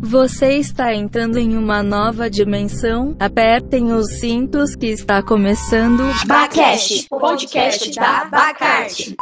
Você está entrando em uma nova dimensão. Apertem os cintos que está começando. Bacast, o podcast da Bacarte.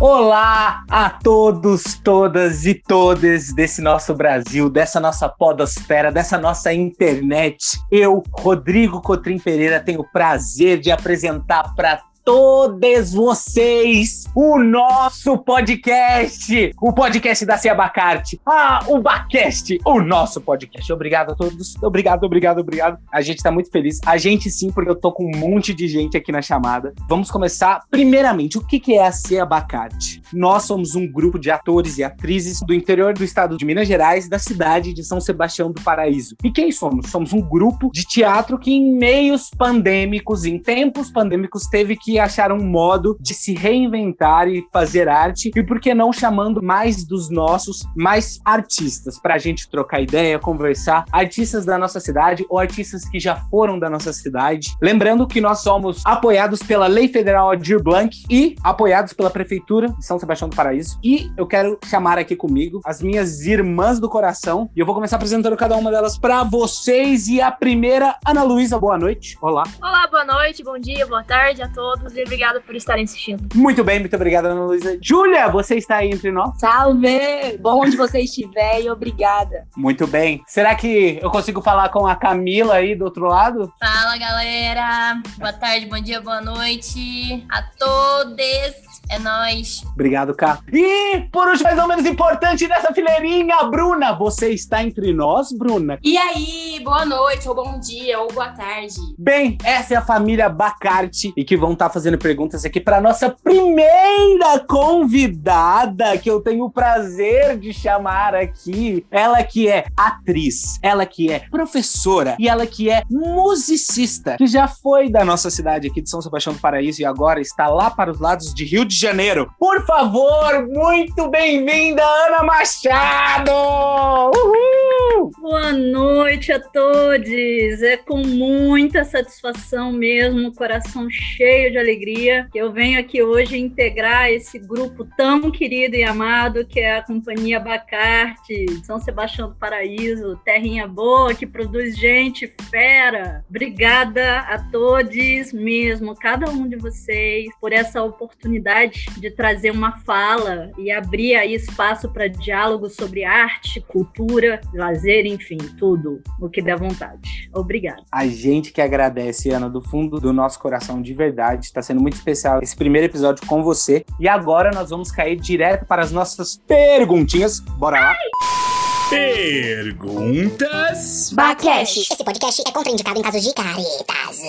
Olá a todos, todas e todes desse nosso Brasil, dessa nossa podosfera, dessa nossa internet. Eu, Rodrigo Cotrim Pereira, tenho o prazer de apresentar para todos vocês o nosso podcast, o podcast da Cia Bacarte. Ah, o Bacast, o nosso podcast. Obrigado a todos, obrigado, obrigado, obrigado. A gente tá muito feliz. A gente sim, porque eu tô com um monte de gente aqui na chamada. Vamos começar. Primeiramente, o que é a Cia Bacarte? Nós somos um grupo de atores e atrizes do interior do estado de Minas Gerais, da cidade de São Sebastião do Paraíso. E quem somos? Somos um grupo de teatro que, em meios pandêmicos, em tempos pandêmicos, teve que achar um modo de se reinventar e fazer arte. E por que não chamando mais dos nossos, mais artistas, pra gente trocar ideia, conversar, artistas da nossa cidade ou artistas que já foram da nossa cidade. Lembrando que nós somos apoiados pela Lei Federal Aldir Blanc e apoiados pela Prefeitura de São Sebastião do Paraíso. E eu quero chamar aqui comigo as minhas irmãs do coração. E eu vou começar apresentando cada uma delas para vocês. E a primeira, Ana Luísa, boa noite. Olá. Olá, boa noite, bom dia, boa tarde a todos e obrigado por estarem assistindo. Muito bem, muito obrigada, Ana Luísa. Júlia, você está aí entre nós? Salve! Bom onde você estiver e obrigada. Muito bem. Será que eu consigo falar com a Camila aí do outro lado? Fala, galera. Boa tarde, bom dia, boa noite a todos. É nóis. Obrigado, Cá. E, por último, mas não menos importante nessa fileirinha, Bruna. Você está entre nós, Bruna? E aí, boa noite, ou bom dia, ou boa tarde. Bem, essa é a família Bacarte e que vão estar fazendo perguntas aqui para nossa primeira convidada, que eu tenho o prazer de chamar aqui. Ela que é atriz, ela que é professora e ela que é musicista, que já foi da nossa cidade aqui de São Sebastião do Paraíso e agora está lá para os lados de Rio de Janeiro. Por favor, muito bem-vinda, Ana Machado! Uhul! Boa noite a todos! É com muita satisfação mesmo, coração cheio de alegria, que eu venho aqui hoje integrar esse grupo tão querido e amado que é a Companhia Bacarte, São Sebastião do Paraíso, terrinha boa que produz gente fera. Obrigada a todos mesmo, cada um de vocês, por essa oportunidade de trazer uma fala e abrir aí espaço para diálogo sobre arte, cultura, lazer, enfim, tudo o que der vontade. Obrigada. A gente que agradece, Ana, do fundo do nosso coração, de verdade. Está sendo muito especial esse primeiro episódio com você. E agora nós vamos cair direto para as nossas perguntinhas. Bora lá? Perguntas. Bacast. Esse podcast é contraindicado em casos de caretas.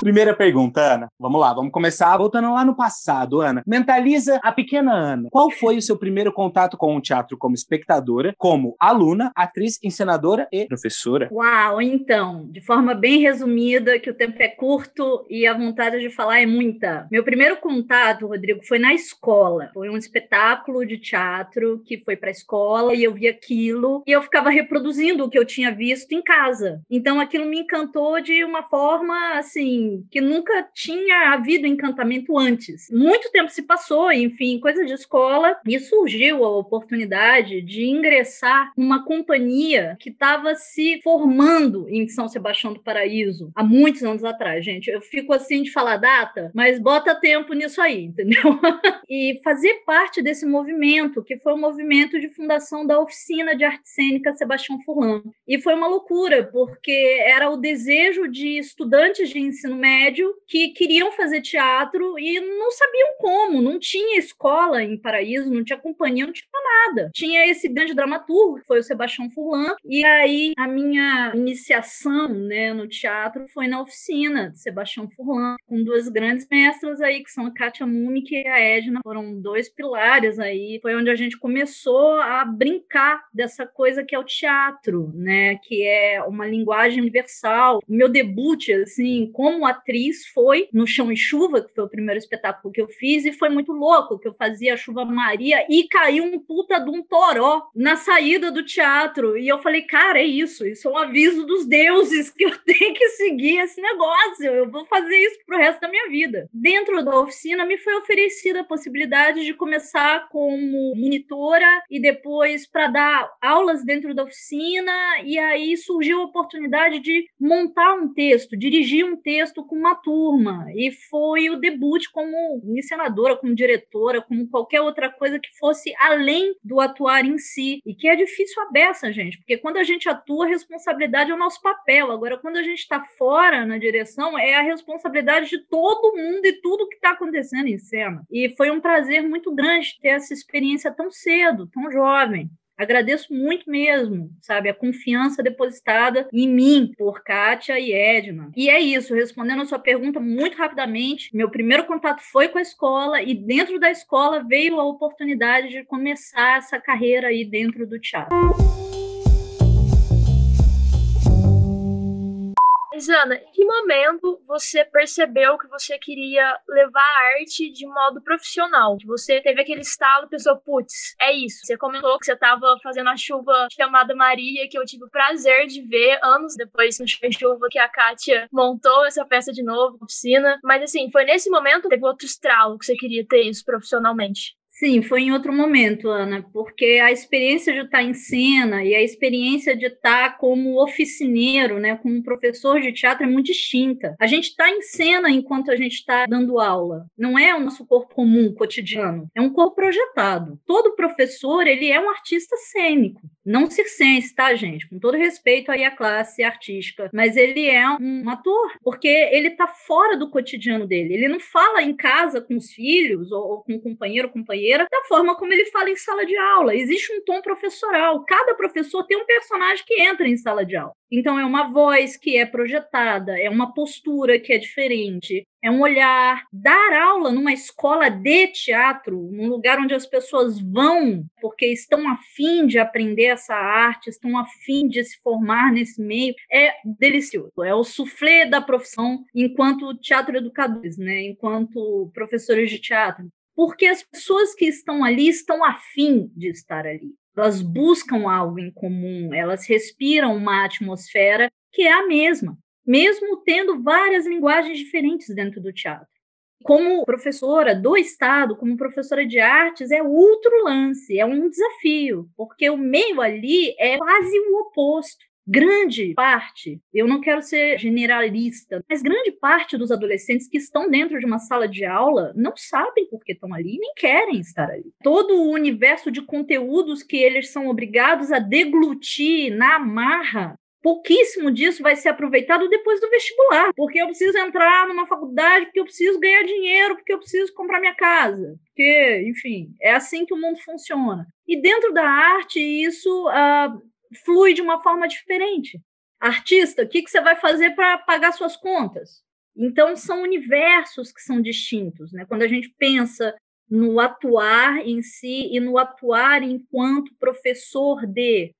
Primeira pergunta, Ana. Vamos lá, vamos começar voltando lá no passado, Ana. Mentaliza a pequena Ana. Qual foi o seu primeiro contato com o teatro como espectadora, como aluna, atriz, encenadora e professora? Uau, então, de forma bem resumida, que o tempo é curto e a vontade de falar é muita. Meu primeiro contato, Rodrigo, foi na escola. Foi um espetáculo de teatro que foi para a escola e eu vi aquilo e eu ficava reproduzindo o que eu tinha visto em casa. Então aquilo me encantou de uma forma assim que nunca tinha havido encantamento antes. Muito tempo se passou, enfim, coisa de escola, e surgiu a oportunidade de ingressar numa companhia que estava se formando em São Sebastião do Paraíso há muitos anos atrás, gente. Eu fico assim de falar data, mas bota tempo nisso aí, entendeu? e fazer parte desse movimento, que foi o movimento de fundação da oficina de arte cênica Sebastião Furlan. E foi uma loucura, porque era o desejo de estudantes de ensino médio que queriam fazer teatro e não sabiam como, não tinha escola em Paraíso, não tinha companhia, não tinha nada. Tinha esse grande dramaturgo, que foi o Sebastião Furlan, e aí a minha iniciação né, no teatro foi na oficina de Sebastião Furlan, com duas grandes mestras aí, que são a Kátia Mumik e a Edna, foram dois pilares aí, foi onde a gente começou a brincar dessa coisa que é o teatro, né, que é uma linguagem universal. O meu debut, assim, como atriz foi no Chão e Chuva, que foi o primeiro espetáculo que eu fiz, e foi muito louco, que eu fazia a Chuva Maria e caiu um puta de um toró na saída do teatro. E eu falei, cara, é isso, isso é um aviso dos deuses que eu tenho que seguir esse negócio, eu vou fazer isso pro resto da minha vida. Dentro da oficina me foi oferecida a possibilidade de começar como monitora e depois para dar aulas dentro da oficina e aí surgiu a oportunidade de montar um texto, dirigir um texto com uma turma. E foi o debut como encenadora, como diretora, como qualquer outra coisa que fosse além do atuar em si. E que é difícil a beça, gente, porque quando a gente atua, a responsabilidade é o nosso papel. Agora, quando a gente está fora na direção, é a responsabilidade de todo mundo e tudo que está acontecendo em cena. E foi um prazer muito grande ter essa experiência tão cedo, tão jovem. Agradeço muito mesmo, sabe, a confiança depositada em mim por Kátia e Edna. E é isso, respondendo a sua pergunta muito rapidamente, meu primeiro contato foi com a escola e dentro da escola veio a oportunidade de começar essa carreira aí dentro do teatro. Mas, Ana, em que momento você percebeu que você queria levar a arte de modo profissional? Que você teve aquele estalo e pensou, putz, é isso. Você comentou que você estava fazendo a chuva chamada Maria, que eu tive o prazer de ver anos depois no chuva que a Kátia montou essa peça de novo, oficina. Mas, assim, foi nesse momento que teve outro estralo que você queria ter isso profissionalmente? Sim, foi em outro momento, Ana, porque a experiência de estar em cena e a experiência de estar como oficineiro, né, como professor de teatro é muito distinta. A gente está em cena enquanto a gente está dando aula. Não é o nosso corpo comum, cotidiano. É um corpo projetado. Todo professor, ele é um artista cênico. Não circense, tá, gente? Com todo respeito aí à classe artística. Mas ele é um ator, porque ele está fora do cotidiano dele. Ele não fala em casa com os filhos ou, com o companheiro ou da forma como ele fala em sala de aula. Existe um tom professoral. Cada professor tem um personagem que entra em sala de aula. Então, é uma voz que é projetada, é uma postura que é diferente, é um olhar. Dar aula numa escola de teatro, num lugar onde as pessoas vão porque estão afim de aprender essa arte, estão afim de se formar nesse meio, é delicioso. É o soufflé da profissão enquanto teatro educadores, né? enquanto professores de teatro porque as pessoas que estão ali estão afim de estar ali. Elas buscam algo em comum, elas respiram uma atmosfera que é a mesma, mesmo tendo várias linguagens diferentes dentro do teatro. Como professora do Estado, como professora de artes, é outro lance, é um desafio, porque o meio ali é quase o oposto grande parte, eu não quero ser generalista, mas grande parte dos adolescentes que estão dentro de uma sala de aula não sabem por que estão ali, nem querem estar ali. Todo o universo de conteúdos que eles são obrigados a deglutir na marra pouquíssimo disso vai ser aproveitado depois do vestibular, porque eu preciso entrar numa faculdade, porque eu preciso ganhar dinheiro, porque eu preciso comprar minha casa, porque, enfim, é assim que o mundo funciona. E dentro da arte, isso uh, flui de uma forma diferente. Artista, o que, que você vai fazer para pagar suas contas? Então, são universos que são distintos. Né? Quando a gente pensa no atuar em si e no atuar enquanto professor de.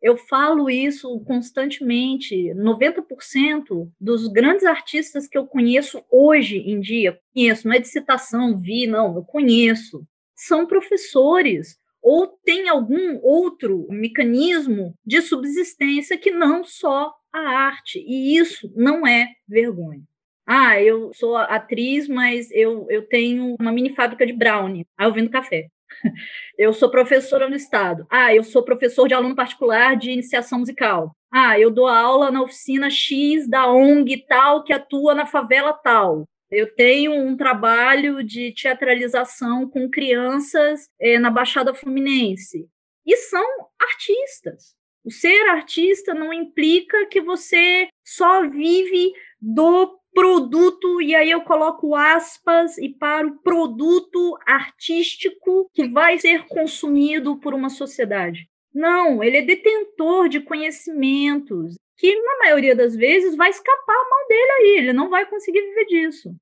Eu falo isso constantemente. 90% dos grandes artistas que eu conheço hoje em dia, conheço, não é de citação, vi, não, eu conheço, são professores ou tem algum outro mecanismo de subsistência que não só a arte. E isso não é vergonha. Ah, eu sou atriz, mas eu, eu tenho uma mini fábrica de brownie. Ah, eu vendo café. Eu sou professora no estado. Ah, eu sou professor de aluno particular de iniciação musical. Ah, eu dou aula na oficina X da ONG tal que atua na favela tal. Eu tenho um trabalho de teatralização com crianças é, na Baixada Fluminense. E são artistas. O ser artista não implica que você só vive do produto, e aí eu coloco aspas e para o produto artístico que vai ser consumido por uma sociedade. Não, ele é detentor de conhecimentos, que na maioria das vezes vai escapar a mão dele aí, ele não vai conseguir viver disso.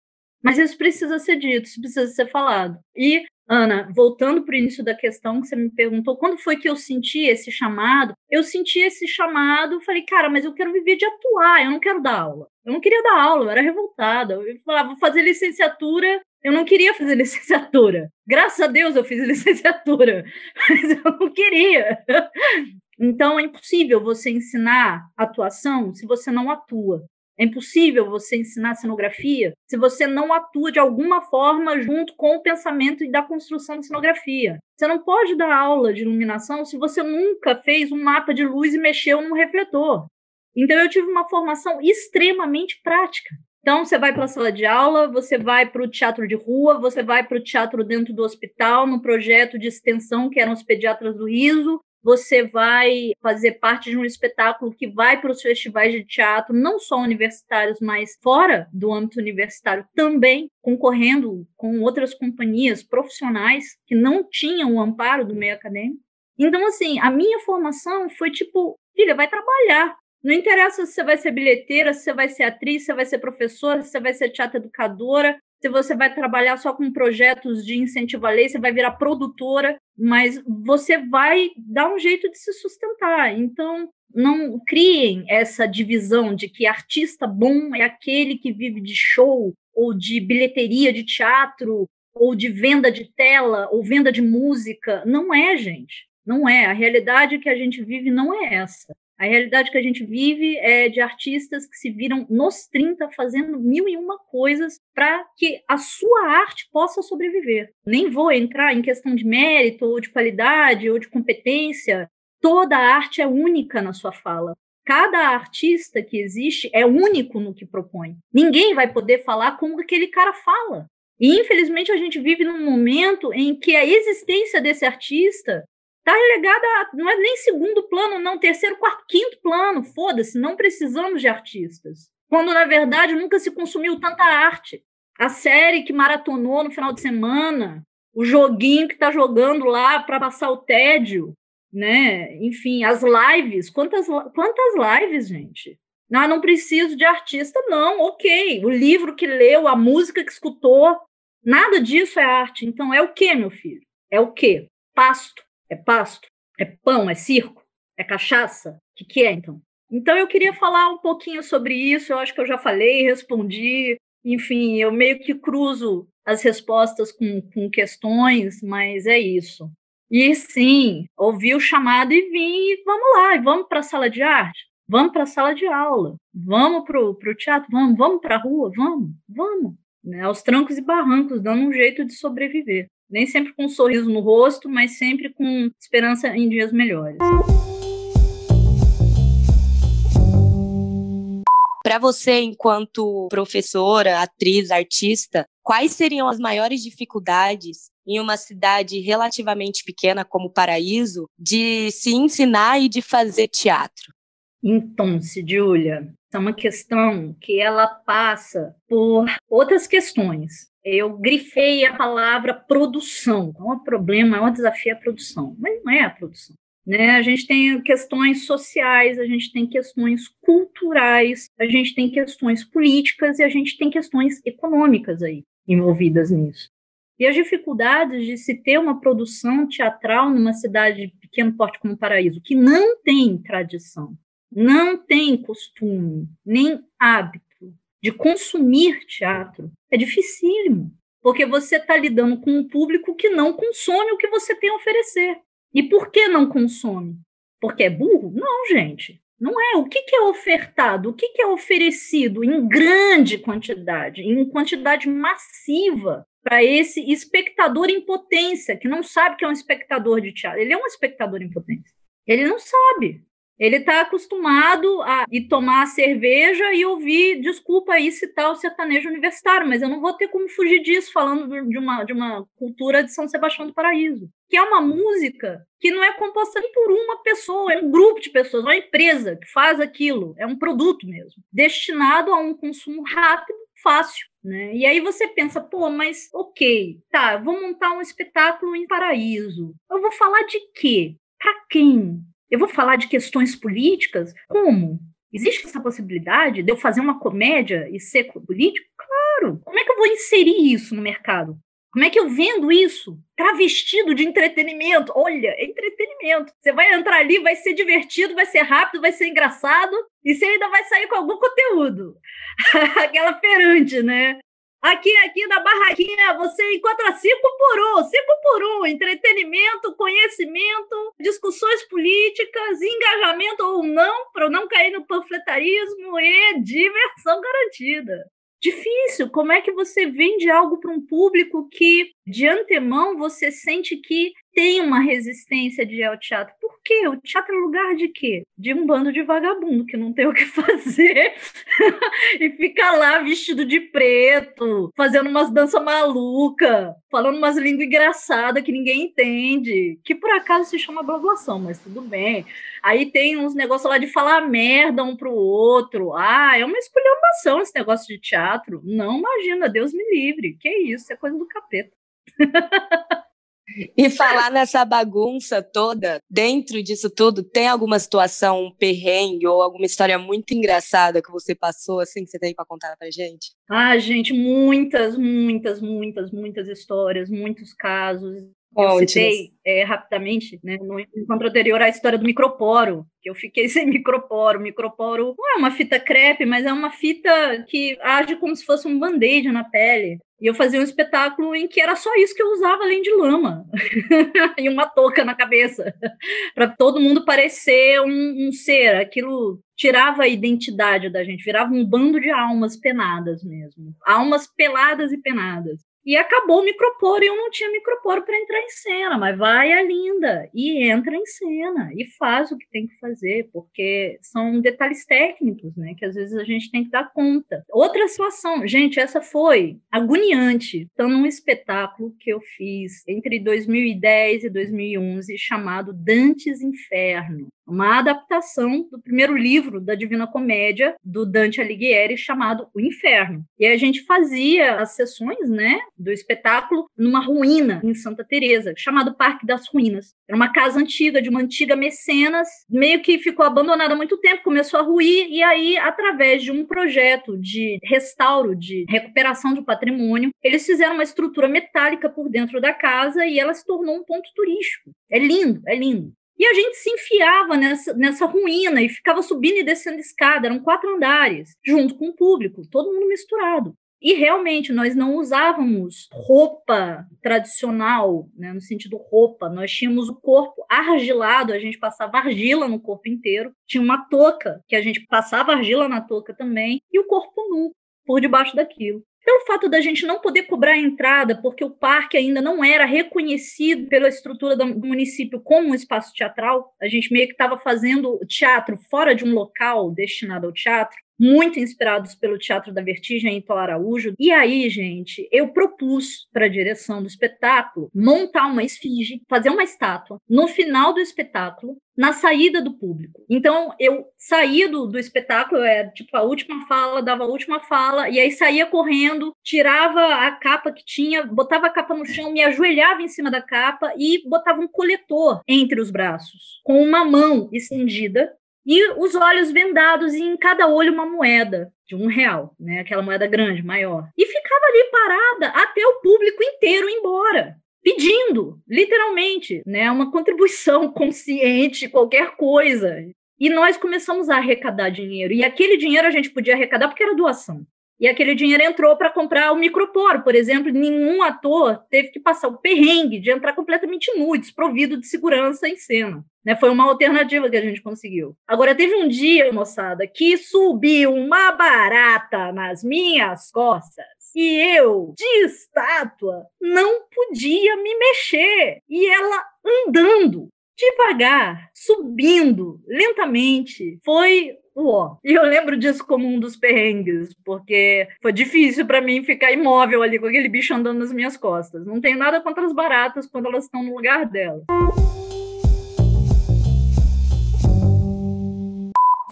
Mas isso precisa ser dito, isso precisa ser falado. E, Ana, voltando para o início da questão que você me perguntou, quando foi que eu senti esse chamado? Eu senti esse chamado, falei, cara, mas eu quero viver de atuar, eu não quero dar aula. Eu não queria dar aula, eu era revoltada. Eu falava, vou fazer licenciatura, eu não queria fazer licenciatura. Graças a Deus eu fiz licenciatura, mas eu não queria. Então é impossível você ensinar atuação se você não atua. É impossível você ensinar cenografia se você não atua de alguma forma junto com o pensamento da construção da cenografia. Você não pode dar aula de iluminação se você nunca fez um mapa de luz e mexeu num refletor. Então eu tive uma formação extremamente prática. Então, você vai para a sala de aula, você vai para o teatro de rua, você vai para o teatro dentro do hospital, no projeto de extensão que eram os pediatras do riso, você vai fazer parte de um espetáculo que vai para os festivais de teatro, não só universitários, mas fora do âmbito universitário também, concorrendo com outras companhias profissionais que não tinham o amparo do meio acadêmico. Então, assim, a minha formação foi tipo, filha, vai trabalhar. Não interessa se você vai ser bilheteira, se você vai ser atriz, se você vai ser professora, se você vai ser teatro educadora, se você vai trabalhar só com projetos de incentivo à lei, você vai virar produtora, mas você vai dar um jeito de se sustentar. Então, não criem essa divisão de que artista bom é aquele que vive de show ou de bilheteria de teatro ou de venda de tela ou venda de música. Não é, gente. Não é. A realidade que a gente vive não é essa. A realidade que a gente vive é de artistas que se viram nos 30 fazendo mil e uma coisas para que a sua arte possa sobreviver. Nem vou entrar em questão de mérito, ou de qualidade, ou de competência. Toda arte é única na sua fala. Cada artista que existe é único no que propõe. Ninguém vai poder falar como aquele cara fala. E infelizmente a gente vive num momento em que a existência desse artista Está relegada, a, não é nem segundo plano, não, terceiro, quarto, quinto plano. Foda-se, não precisamos de artistas. Quando, na verdade, nunca se consumiu tanta arte. A série que maratonou no final de semana, o joguinho que está jogando lá para passar o tédio, né? Enfim, as lives. Quantas, quantas lives, gente? Ah, não preciso de artista, não. Ok. O livro que leu, a música que escutou, nada disso é arte. Então, é o que, meu filho? É o que? Pasto. É pasto? É pão? É circo? É cachaça? O que, que é, então? Então, eu queria falar um pouquinho sobre isso. Eu acho que eu já falei, respondi. Enfim, eu meio que cruzo as respostas com, com questões, mas é isso. E sim, ouvi o chamado e vim, e vamos lá, vamos para a sala de arte, vamos para a sala de aula, vamos para o teatro, vamos, vamos para a rua, vamos, vamos. Né, aos trancos e barrancos, dando um jeito de sobreviver nem sempre com um sorriso no rosto, mas sempre com esperança em dias melhores. Para você, enquanto professora, atriz, artista, quais seriam as maiores dificuldades em uma cidade relativamente pequena como Paraíso de se ensinar e de fazer teatro? Então, Julia, é uma questão que ela passa por outras questões eu grifei a palavra produção. Então, o problema, o desafio é a produção, mas não é a produção. Né? A gente tem questões sociais, a gente tem questões culturais, a gente tem questões políticas e a gente tem questões econômicas aí envolvidas nisso. E as dificuldades de se ter uma produção teatral numa cidade de pequeno porte como Paraíso, que não tem tradição, não tem costume, nem hábito de consumir teatro é dificílimo, porque você está lidando com um público que não consome o que você tem a oferecer. E por que não consome? Porque é burro? Não, gente. Não é. O que, é ofertado? O que, que é oferecido em grande quantidade, em quantidade massiva para esse espectador em potência, que não sabe que é um espectador de teatro. Ele é um espectador em potência. Ele não sabe. Ele está acostumado a ir tomar cerveja e ouvir, desculpa aí citar o sertanejo universitário, mas eu não vou ter como fugir disso falando de uma, de uma cultura de São Sebastião do Paraíso, que é uma música que não é composta nem por uma pessoa, é um grupo de pessoas, uma empresa que faz aquilo, é um produto mesmo, destinado a um consumo rápido, fácil. Né? E aí você pensa, pô, mas ok, tá, vou montar um espetáculo em Paraíso. Eu vou falar de quê? Para quem? Eu vou falar de questões políticas? Como? Existe essa possibilidade de eu fazer uma comédia e ser político? Claro! Como é que eu vou inserir isso no mercado? Como é que eu vendo isso? Travestido de entretenimento. Olha, é entretenimento. Você vai entrar ali, vai ser divertido, vai ser rápido, vai ser engraçado, e você ainda vai sair com algum conteúdo. Aquela perante, né? Aqui, aqui na barraquinha, você encontra cinco por um, cinco por um, entretenimento, conhecimento, discussões políticas, engajamento ou não, para não cair no panfletarismo e diversão garantida difícil. Como é que você vende algo para um público que, de antemão, você sente que tem uma resistência de ir ao teatro? Por quê? O teatro é lugar de quê? De um bando de vagabundo que não tem o que fazer e fica lá vestido de preto, fazendo umas danças malucas, falando umas línguas engraçadas que ninguém entende, que por acaso se chama bablação, mas tudo bem. Aí tem uns negócios lá de falar merda um pro outro. Ah, é uma esculhambação esse negócio de teatro. Não imagina, Deus me livre. Que isso, é coisa do capeta. E falar nessa bagunça toda, dentro disso tudo, tem alguma situação, um perrengue ou alguma história muito engraçada que você passou, assim, que você tem para contar pra gente? Ah, gente, muitas, muitas, muitas, muitas histórias, muitos casos. Eu citei é, rapidamente, né, no encontro anterior, a história do microporo, que eu fiquei sem microporo. Microporo não é uma fita crepe, mas é uma fita que age como se fosse um band-aid na pele. E eu fazia um espetáculo em que era só isso que eu usava, além de lama e uma touca na cabeça, para todo mundo parecer um, um, ser. Aquilo tirava a identidade da gente, virava um bando de almas penadas mesmo, almas peladas e penadas. E acabou o microporo e eu não tinha microporo para entrar em cena, mas vai a linda e entra em cena e faz o que tem que fazer, porque são detalhes técnicos, né, que às vezes a gente tem que dar conta. Outra situação, gente, essa foi agoniante. Então, num espetáculo que eu fiz entre 2010 e 2011 chamado Dantes Inferno uma adaptação do primeiro livro da Divina Comédia do Dante Alighieri chamado O Inferno. E a gente fazia as sessões, né, do espetáculo numa ruína em Santa Teresa, chamado Parque das Ruínas. Era uma casa antiga de uma antiga mecenas, meio que ficou abandonada há muito tempo, começou a ruir e aí através de um projeto de restauro, de recuperação do patrimônio, eles fizeram uma estrutura metálica por dentro da casa e ela se tornou um ponto turístico. É lindo, é lindo. E a gente se enfiava nessa, nessa ruína e ficava subindo e descendo escada, eram quatro andares, junto com o público, todo mundo misturado. E realmente nós não usávamos roupa tradicional, né, no sentido roupa, nós tínhamos o corpo argilado, a gente passava argila no corpo inteiro, tinha uma touca que a gente passava argila na touca também, e o corpo nu por debaixo daquilo pelo fato da gente não poder cobrar a entrada, porque o parque ainda não era reconhecido pela estrutura do município como um espaço teatral, a gente meio que estava fazendo teatro fora de um local destinado ao teatro, muito inspirados pelo Teatro da Vertigem em Tó Araújo. E aí, gente, eu propus para a direção do espetáculo montar uma esfinge, fazer uma estátua no final do espetáculo, na saída do público. Então, eu saía do, do espetáculo, era tipo a última fala, dava a última fala, e aí saía correndo, tirava a capa que tinha, botava a capa no chão, me ajoelhava em cima da capa e botava um coletor entre os braços, com uma mão estendida e os olhos vendados e em cada olho uma moeda de um real, né? Aquela moeda grande, maior. E ficava ali parada até o público inteiro ir embora. Pedindo, literalmente, né? Uma contribuição consciente, qualquer coisa. E nós começamos a arrecadar dinheiro. E aquele dinheiro a gente podia arrecadar porque era doação. E aquele dinheiro entrou para comprar o microporo, por exemplo. Nenhum ator teve que passar o perrengue de entrar completamente nu, desprovido de segurança em cena. Né? Foi uma alternativa que a gente conseguiu. Agora, teve um dia, moçada, que subiu uma barata nas minhas costas e eu, de estátua, não podia me mexer. E ela andando devagar, subindo lentamente. Foi E eu lembro disso como um dos perrengues, porque foi difícil para mim ficar imóvel ali com aquele bicho andando nas minhas costas. Não tenho nada contra as baratas quando elas estão no lugar dela.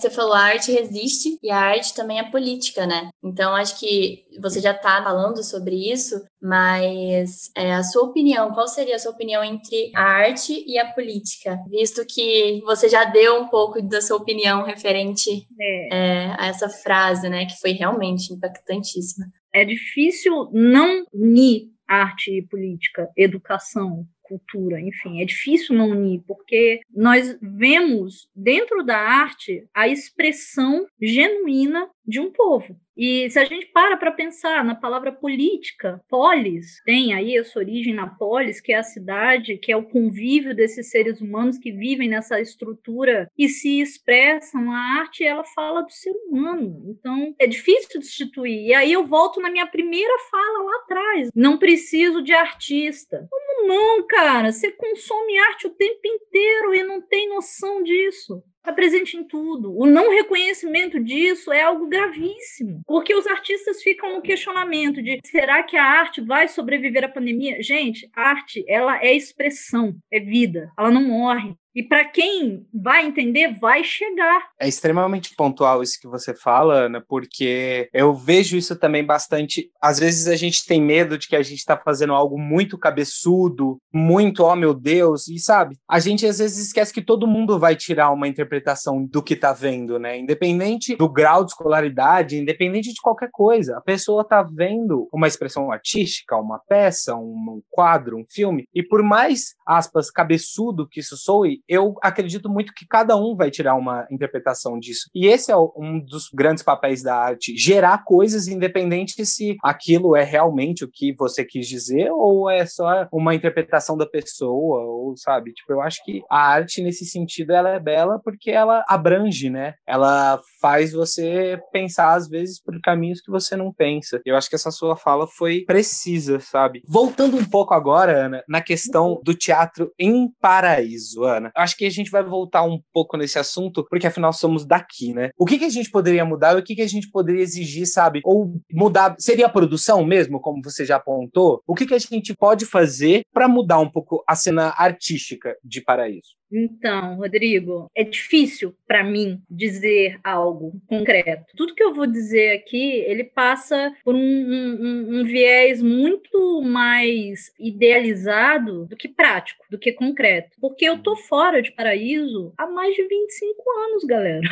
Você falou, a arte resiste e a arte também é política, né? Então, acho que você já está falando sobre isso, mas é, a sua opinião, qual seria a sua opinião entre a arte e a política? Visto que você já deu um pouco da sua opinião referente é. É, a essa frase, né? Que foi realmente impactantíssima. É difícil não unir arte e política, educação, cultura, enfim, é difícil não unir, porque nós vemos dentro da arte a expressão genuína de um povo. E se a gente para para pensar na palavra política, polis, tem aí a sua origem na polis, que é a cidade, que é o convívio desses seres humanos que vivem nessa estrutura e se expressam. A arte, ela fala do ser humano. Então, é difícil destituir. E aí eu volto na minha primeira fala lá atrás. Não preciso de artista. Como não, cara? Você consome arte o tempo inteiro e não tem noção disso está presente em tudo. O não reconhecimento disso é algo gravíssimo, porque os artistas ficam no questionamento de será que a arte vai sobreviver à pandemia? Gente, arte, ela é expressão, é vida, ela não morre. E para quem vai entender, vai chegar. É extremamente pontual isso que você fala, Ana, porque eu vejo isso também bastante. Às vezes a gente tem medo de que a gente está fazendo algo muito cabeçudo, muito, oh meu Deus, e sabe? A gente às vezes esquece que todo mundo vai tirar uma interpretação do que está vendo, né? Independente do grau de escolaridade, independente de qualquer coisa. A pessoa está vendo uma expressão artística, uma peça, um quadro, um filme, e por mais, aspas, cabeçudo que isso soe, eu acredito muito que cada um vai tirar uma interpretação disso. E esse é um dos grandes papéis da arte: gerar coisas independente se aquilo é realmente o que você quis dizer ou é só uma interpretação da pessoa, ou sabe? Tipo, eu acho que a arte, nesse sentido, ela é bela porque ela abrange, né? Ela faz você pensar, às vezes, por caminhos que você não pensa. Eu acho que essa sua fala foi precisa, sabe? Voltando um pouco agora, Ana, na questão do teatro em paraíso, Ana acho que a gente vai voltar um pouco nesse assunto, porque afinal somos daqui, né? O que, que a gente poderia mudar e o que, que a gente poderia exigir, sabe? Ou mudar, seria a produção mesmo, como você já apontou? O que, que a gente pode fazer para mudar um pouco a cena artística de Paraíso? Então, Rodrigo, é difícil para mim dizer algo concreto. Tudo que eu vou dizer aqui, ele passa por um, um, um, viés muito mais idealizado do que prático, do que concreto. Porque eu tô fora de Paraíso há mais de 25 anos, galera.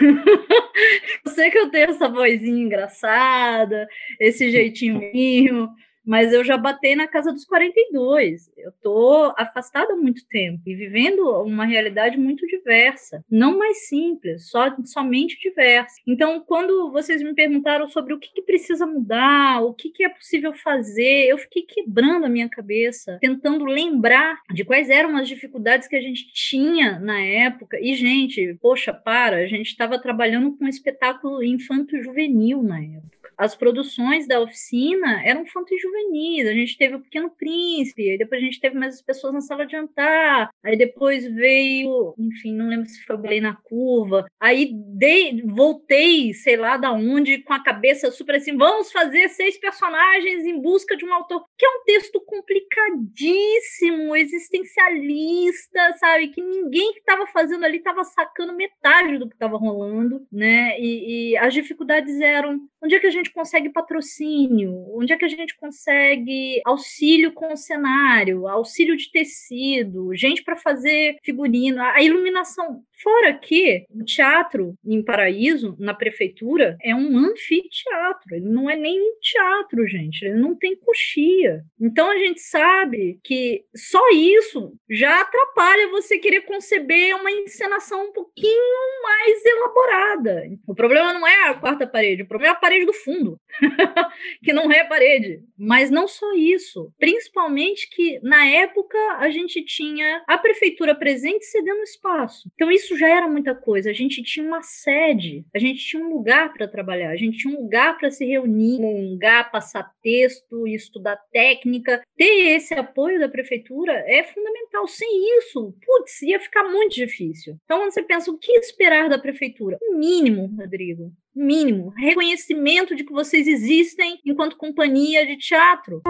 eu sei que eu tenho essa vozinha engraçada, esse jeitinho mas eu já batei na casa dos 42. Eu tô afastada há muito tempo e vivendo uma realidade muito diversa, não mais simples, só somente diversa. Então, quando vocês me perguntaram sobre o que, que precisa mudar, o que, que é possível fazer, eu fiquei quebrando a minha cabeça, tentando lembrar de quais eram as dificuldades que a gente tinha na época. E, gente, poxa, para, a gente estava trabalhando com espetáculo infanto-juvenil na época as produções da oficina eram infantis juvenis. A gente teve o Pequeno Príncipe, aí depois a gente teve mais as pessoas na sala de jantar, aí depois veio, enfim, não lembro se foi o Belém na Curva. Aí dei, voltei, sei lá da onde, com a cabeça super assim: vamos fazer seis personagens em busca de um autor, que é um texto complicadíssimo, existencialista, sabe? Que ninguém que estava fazendo ali estava sacando metade do que estava rolando, né? E, e as dificuldades eram onde é que a gente gente consegue patrocínio? Onde é que a gente consegue auxílio com cenário, auxílio de tecido, gente para fazer figurino, a iluminação? Fora que o teatro em Paraíso, na prefeitura, é um anfiteatro. Ele não é nem um teatro, gente. Ele não tem coxia. Então a gente sabe que só isso já atrapalha você querer conceber uma encenação um pouquinho mais elaborada. O problema não é a quarta parede, o problema é a parede do fundo, que não é parede. Mas não só isso. Principalmente que na época a gente tinha a prefeitura presente cedendo espaço. Então isso isso já era muita coisa. A gente tinha uma sede, a gente tinha um lugar para trabalhar, a gente tinha um lugar para se reunir, um lugar passar texto, estudar técnica. Ter esse apoio da prefeitura é fundamental. Sem isso, putz, ia ficar muito difícil. Então, quando você pensa o que esperar da prefeitura, o mínimo, Rodrigo, mínimo, reconhecimento de que vocês existem enquanto companhia de teatro.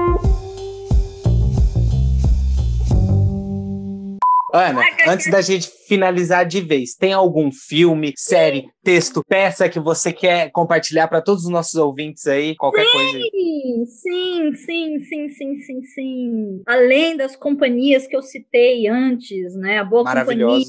Ana, antes da gente finalizar de vez, tem algum filme, série, texto, peça que você quer compartilhar para todos os nossos ouvintes aí? Qualquer sim, coisa? Sim, sim, sim, sim, sim, sim. Além das companhias que eu citei antes, né? A Boa Companhia,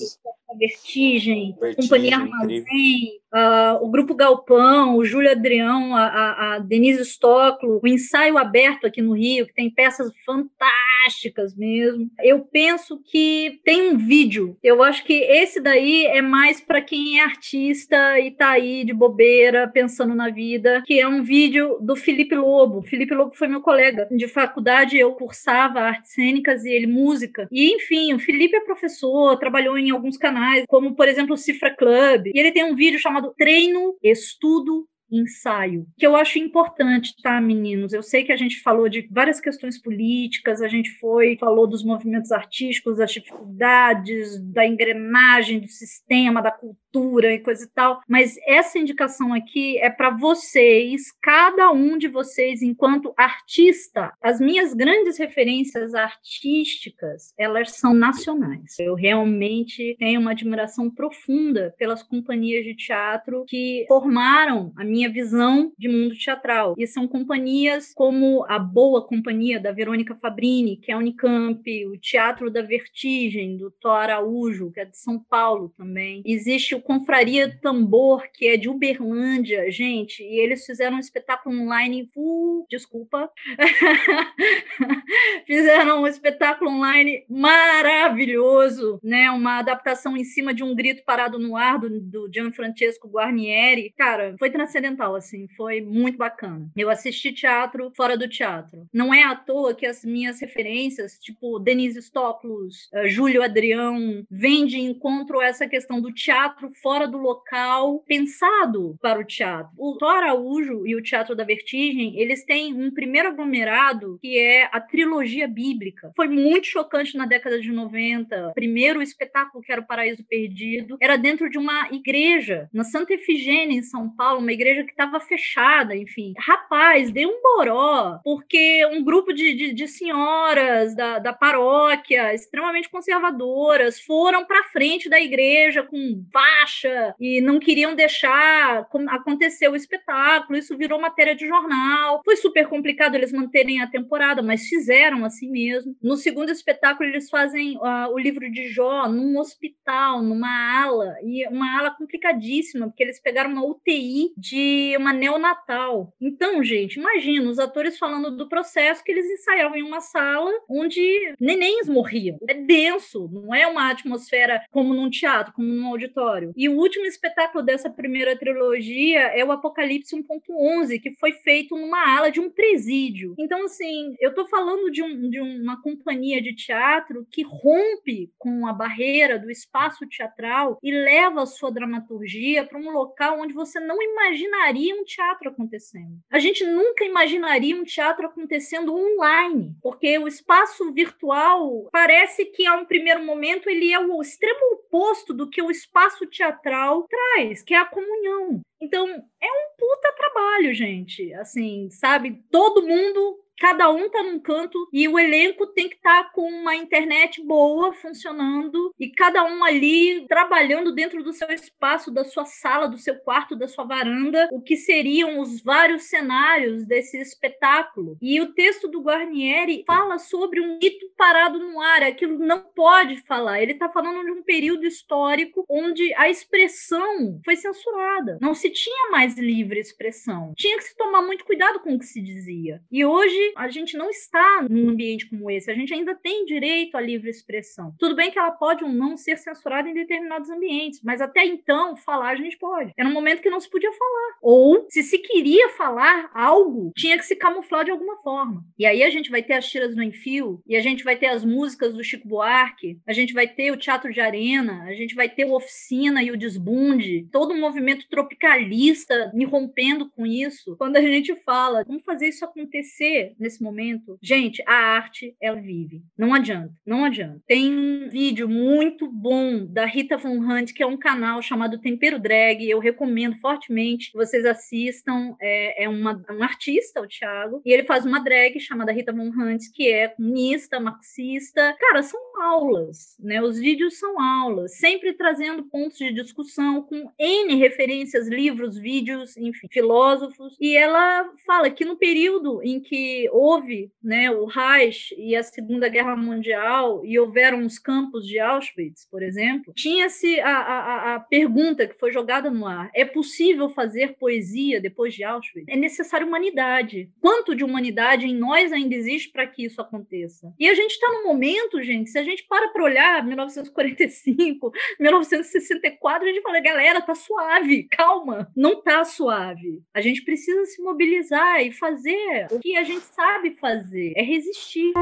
Vertigem, Vertigem Companhia Armazém, uh, o Grupo Galpão, o Júlio Adrião, a, a, a Denise Stoclo, o Ensaio Aberto aqui no Rio, que tem peças fantásticas mesmo. Eu penso que tem um vídeo. Eu acho que esse daí é mais para quem é artista e tá aí de bobeira, pensando na vida, que é um vídeo do Felipe Lobo. Felipe Lobo foi meu colega de faculdade, eu cursava artes cênicas e ele música. E enfim, o Felipe é professor, trabalhou em alguns canais, como por exemplo o Cifra Club. E ele tem um vídeo chamado Treino, Estudo ensaio, que eu acho importante, tá, meninos? Eu sei que a gente falou de várias questões políticas, a gente foi, falou dos movimentos artísticos, das dificuldades, da engrenagem do sistema, da cultura e coisa e tal, mas essa indicação aqui é para vocês, cada um de vocês enquanto artista. As minhas grandes referências artísticas, elas são nacionais. Eu realmente tenho uma admiração profunda pelas companhias de teatro que formaram a minha visão de mundo teatral. E são companhias como a Boa Companhia, da Verônica Fabrini, que é a Unicamp, o Teatro da Vertigem, do Thor Araújo, que é de São Paulo também. Existe Confraria Tambor, que é de Uberlândia, gente, e eles fizeram um espetáculo online, uh, desculpa, fizeram um espetáculo online maravilhoso, né? Uma adaptação em cima de um grito parado no ar do, do Gianfrancesco Guarnieri. Cara, foi transcendental, assim, foi muito bacana. Eu assisti teatro fora do teatro. Não é à toa que as minhas referências, tipo Denise Stoklos, uh, Júlio Adrião, vêm de encontro a essa questão do teatro fora do local pensado para o teatro. O Thor Araújo e o Teatro da Vertigem, eles têm um primeiro aglomerado que é a trilogia bíblica. Foi muito chocante na década de 90. O primeiro espetáculo, que era o Paraíso Perdido, era dentro de uma igreja, na Santa Efigênia, em São Paulo, uma igreja que estava fechada, enfim. Rapaz, deu um boró, porque um grupo de, de, de senhoras da, da paróquia, extremamente conservadoras, foram para frente da igreja com baixa e não queriam deixar acontecer o espetáculo. Isso virou matéria de jornal. Foi super complicado eles manterem a temporada, mas fizeram assim mesmo. No segundo espetáculo, eles fazem uh, o livro de Jó num hospital, numa ala, e uma ala complicadíssima, porque eles pegaram uma UTI de uma neonatal. Então, gente, imagina os atores falando do processo que eles ensaiavam em uma sala onde nenéns morriam. É denso, não é uma atmosfera como num teatro, como num auditório. E o último espetáculo dessa primeira trilogia é o Apocalipse 1.11, que foi feito numa ala de um presídio. Então, assim, eu tô falando de, um, de uma companhia de teatro que rompe com a barreira do espaço teatral e leva a sua dramaturgia para um local onde você não imagina imaginaria um teatro acontecendo. A gente nunca imaginaria um teatro acontecendo online, porque o espaço virtual parece que a um primeiro momento ele é o extremo oposto do que o espaço teatral traz, que é a comunhão. Então, é um puta trabalho, gente. Assim, sabe? Todo mundo cada um tá num canto e o elenco tem que estar tá com uma internet boa funcionando e cada um ali trabalhando dentro do seu espaço, da sua sala, do seu quarto, da sua varanda, o que seriam os vários cenários desse espetáculo. E o texto do Guarnieri fala sobre um mito parado no ar, aquilo não pode falar. Ele tá falando de um período histórico onde a expressão foi censurada. Não se tinha mais livre expressão. Tinha que se tomar muito cuidado com o que se dizia. E hoje a gente não está num ambiente como esse. A gente ainda tem direito à livre expressão. Tudo bem que ela pode ou não ser censurada em determinados ambientes, mas até então falar a gente pode. Era um momento que não se podia falar. Ou se se queria falar algo, tinha que se camuflar de alguma forma. E aí a gente vai ter as tiras no enfio, e a gente vai ter as músicas do Chico Buarque, a gente vai ter o teatro de arena, a gente vai ter o oficina e o desbunde, todo um movimento tropicalista me rompendo com isso. Quando a gente fala, como fazer isso acontecer nesse momento, gente, a arte, ela vive. Não adianta, não adianta. Tem um vídeo muito bom da Rita Von Hunt, que é um canal chamado Tempero Drag, eu recomendo fortemente que vocês assistam. É, é uma, um artista, o Thiago, e ele faz uma drag chamada Rita Von Hunt, que é comunista, marxista. Cara, são aulas, né? Os vídeos são aulas, sempre trazendo pontos de discussão com N referências, livros, vídeos, enfim, filósofos. E ela fala que no período em que houve né, o Reich e a Segunda Guerra Mundial e houveram os campos de Auschwitz, por exemplo, tinha-se a, a, a pergunta que foi jogada no ar: é possível fazer poesia depois de Auschwitz? É necessário humanidade. Quanto de humanidade em nós ainda existe para que isso aconteça? E a gente está no momento, gente, se a gente para para olhar 1945, 1964, a gente fala, galera, tá suave, calma, não tá suave. A gente precisa se mobilizar e fazer o que a gente sabe fazer, é resistir.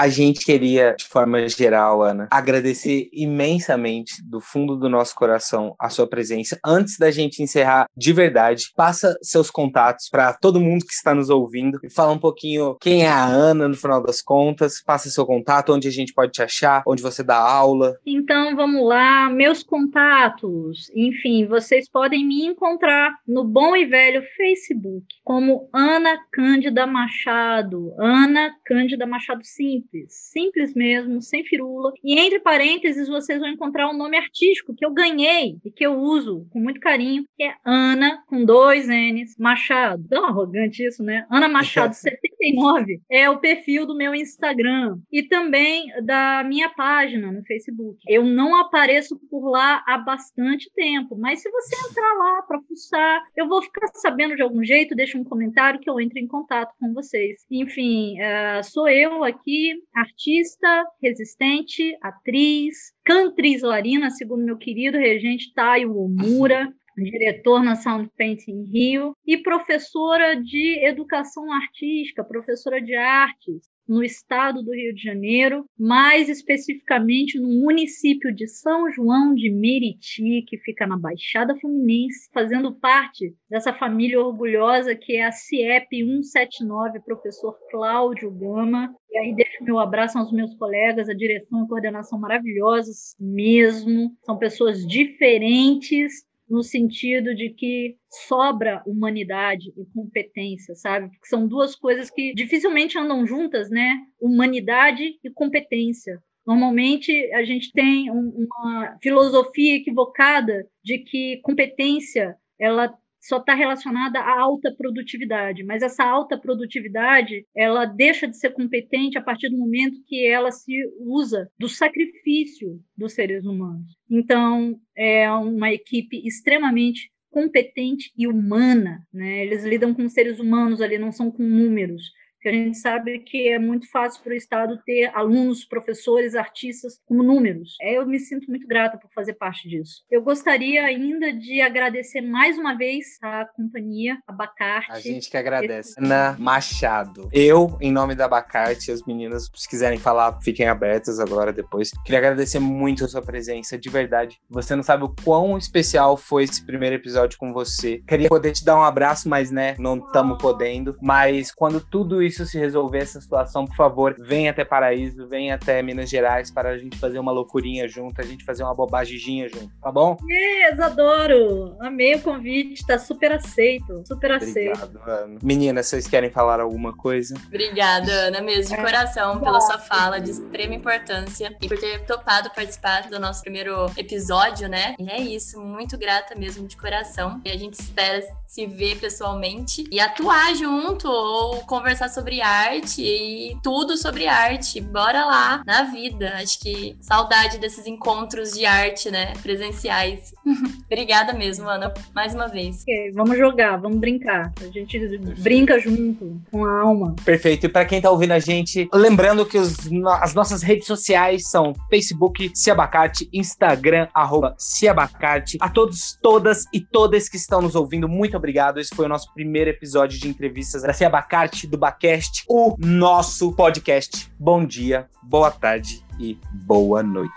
A gente queria, de forma geral, Ana, agradecer imensamente do fundo do nosso coração a sua presença. Antes da gente encerrar de verdade, passa seus contatos para todo mundo que está nos ouvindo e fala um pouquinho quem é a Ana no final das contas. Passa seu contato, onde a gente pode te achar, onde você dá aula. Então vamos lá, meus contatos. Enfim, vocês podem me encontrar no bom e velho Facebook como Ana Cândida Machado. Ana Cândida Machado Simples simples, simples mesmo, sem firula. E entre parênteses vocês vão encontrar um nome artístico que eu ganhei e que eu uso com muito carinho, que é Ana, com dois N's, Machado. Tão arrogante isso, né? Ana Machado 79 é o perfil do meu Instagram e também da minha página no Facebook. Eu não apareço por lá há bastante tempo, mas se você entrar lá para fuçar, eu vou ficar sabendo de algum jeito, deixa um comentário que eu entre em contato com vocês. Enfim, uh, sou eu aqui artista, resistente, atriz, cantriz larina, segundo meu querido regente Taio Omura, diretor na Sound Painting Rio, e professora de educação artística, professora de artes no estado do Rio de Janeiro, mais especificamente no município de São João de Meriti, que fica na Baixada Fluminense, fazendo parte dessa família orgulhosa que é a CIEP 179, professor Cláudio Gama. E aí deixo meu abraço aos meus colegas, a direção e coordenação maravilhosas mesmo, são pessoas diferentes, no sentido de que sobra humanidade e competência, sabe? Porque são duas coisas que dificilmente andam juntas, né? Humanidade e competência. Normalmente a gente tem uma filosofia equivocada de que competência ela só está relacionada à alta produtividade, mas essa alta produtividade ela deixa de ser competente a partir do momento que ela se usa do sacrifício dos seres humanos. Então é uma equipe extremamente competente e humana, né? Eles lidam com seres humanos ali, não são com números que a gente sabe que é muito fácil para o Estado ter alunos, professores, artistas como números. É, eu me sinto muito grata por fazer parte disso. Eu gostaria ainda de agradecer mais uma vez a companhia Abacarte. A gente que agradece. Ana Machado. Eu, em nome da Abacarte, as meninas, se quiserem falar, fiquem abertas agora, depois. Queria agradecer muito a sua presença, de verdade. Você não sabe o quão especial foi esse primeiro episódio com você. Queria poder te dar um abraço, mas, né, não estamos podendo. Mas quando tudo isso isso se resolver essa situação, por favor, venha até Paraíso, venha até Minas Gerais para a gente fazer uma loucurinha junto, a gente fazer uma bobaginha junto, tá bom? Yes, adoro! Amei o convite, tá super aceito, super Obrigado, aceito. Ana. Meninas, vocês querem falar alguma coisa? Obrigada, Ana, mesmo, de é. coração, pela sua fala de extrema importância e por ter topado participar do nosso primeiro episódio, né? E é isso, muito grata mesmo de coração. E a gente espera se ver pessoalmente e atuar junto ou conversar sobre sobre arte e tudo sobre arte. Bora lá, na vida. Acho que saudade desses encontros de arte, né? Presenciais. Obrigada mesmo, Ana, mais uma vez. Okay, vamos jogar, vamos brincar. A gente brinca junto com a alma. Perfeito. E para quem tá ouvindo a gente, lembrando que os, as nossas redes sociais são Facebook, Ciabacate, Instagram, arroba Ciabacate. A todos, todas e todas que estão nos ouvindo, muito obrigado. Esse foi o nosso primeiro episódio de entrevistas da Ciabacate, do Baquete Podcast, o nosso podcast. Bom dia, boa tarde e boa noite.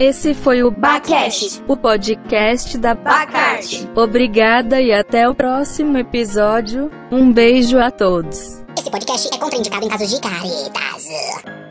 Esse foi o Bacast, o podcast da Bacarte. Obrigada e até o próximo episódio. Um beijo a todos. Esse podcast é contraindicado em casos de caretas.